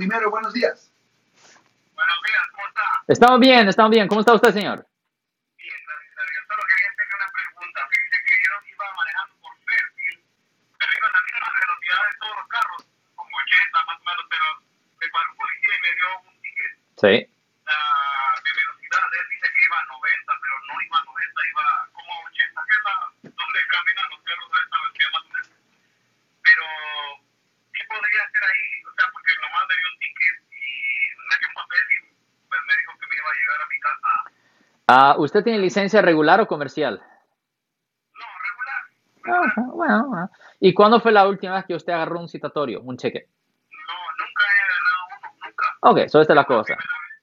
primero, buenos días. Buenos días, ¿cómo está? Estamos bien, estamos bien. ¿Cómo está usted, señor? Bien, gracias a Dios. Solo quería hacerle una pregunta. Fíjese que yo iba manejando por Fairfield, pero iba a la misma velocidad de todos los carros, como 80 más o menos, pero me paró un policía y me dio un ticket Sí. de velocidad. Él dice que iba a 90, pero no iba a 90, iba como a 80, que es la, donde caminan los carros a esta velocidad más o menos. Pero, ¿qué podría hacer ahí? O sea, porque nomás me dio un ticket y me dio un papel y pues, me dijo que me iba a llegar a mi casa. Ah, ¿Usted tiene licencia regular o comercial? No, regular. Ah, bueno, bueno. ¿Y cuándo fue la última vez que usted agarró un citatorio, un cheque? No, nunca he agarrado uno, nunca. Ok, eso esta es la cosa.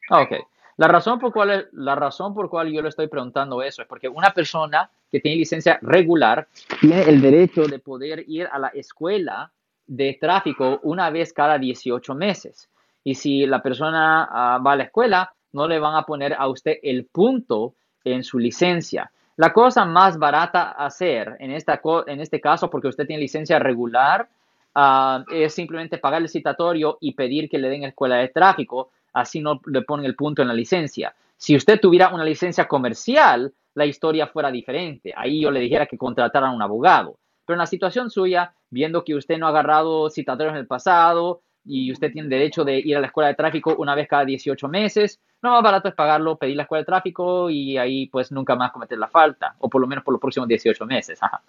Ok. La razón, por cual, la razón por cual yo le estoy preguntando eso es porque una persona que tiene licencia regular tiene el derecho de poder ir a la escuela de tráfico una vez cada 18 meses. Y si la persona ah, va a la escuela, no le van a poner a usted el punto en su licencia. La cosa más barata a hacer en, este caso, porque usted tiene licencia regular, ah, es simplemente pagar el citatorio y pedir que le den escuela de tráfico, así no le ponen el punto en la licencia. Si usted tuviera una licencia comercial, la historia fuera diferente. Ahí yo le dijera que contrataran a un abogado. Pero en la situación suya, viendo que usted no ha agarrado citatorios en el pasado y usted tiene derecho de ir a la escuela de tráfico una vez cada 18 meses, lo más barato es pagarlo, pedir la escuela de tráfico y ahí pues nunca más cometer la falta, o por lo menos por los próximos 18 meses. Ajá.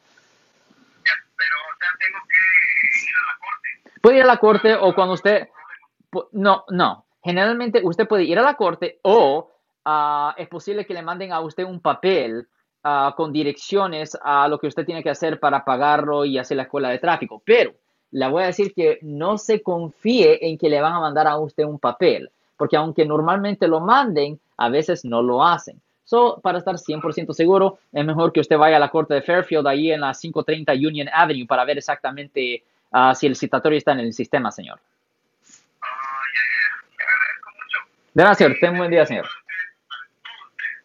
Ya, pero, o sea, tengo que ir a la corte. Puede ir a la corte o cuando usted... No, no. Generalmente usted puede ir a la corte o ah, es posible que le manden a usted un papel ah, con direcciones a lo que usted tiene que hacer para pagarlo y hacer la escuela de tráfico. Pero le voy a decir que no se confíe en que le van a mandar a usted un papel, porque aunque normalmente lo manden, a veces no lo hacen. So, para estar 100% seguro, es mejor que usted vaya a la corte de Fairfield ahí en la 530 Union Avenue para ver exactamente ah, si el citatorio está en el sistema, señor. Ah, ya, ya. Te agradezco mucho. De nada, señor. Tenga un buen día, señor.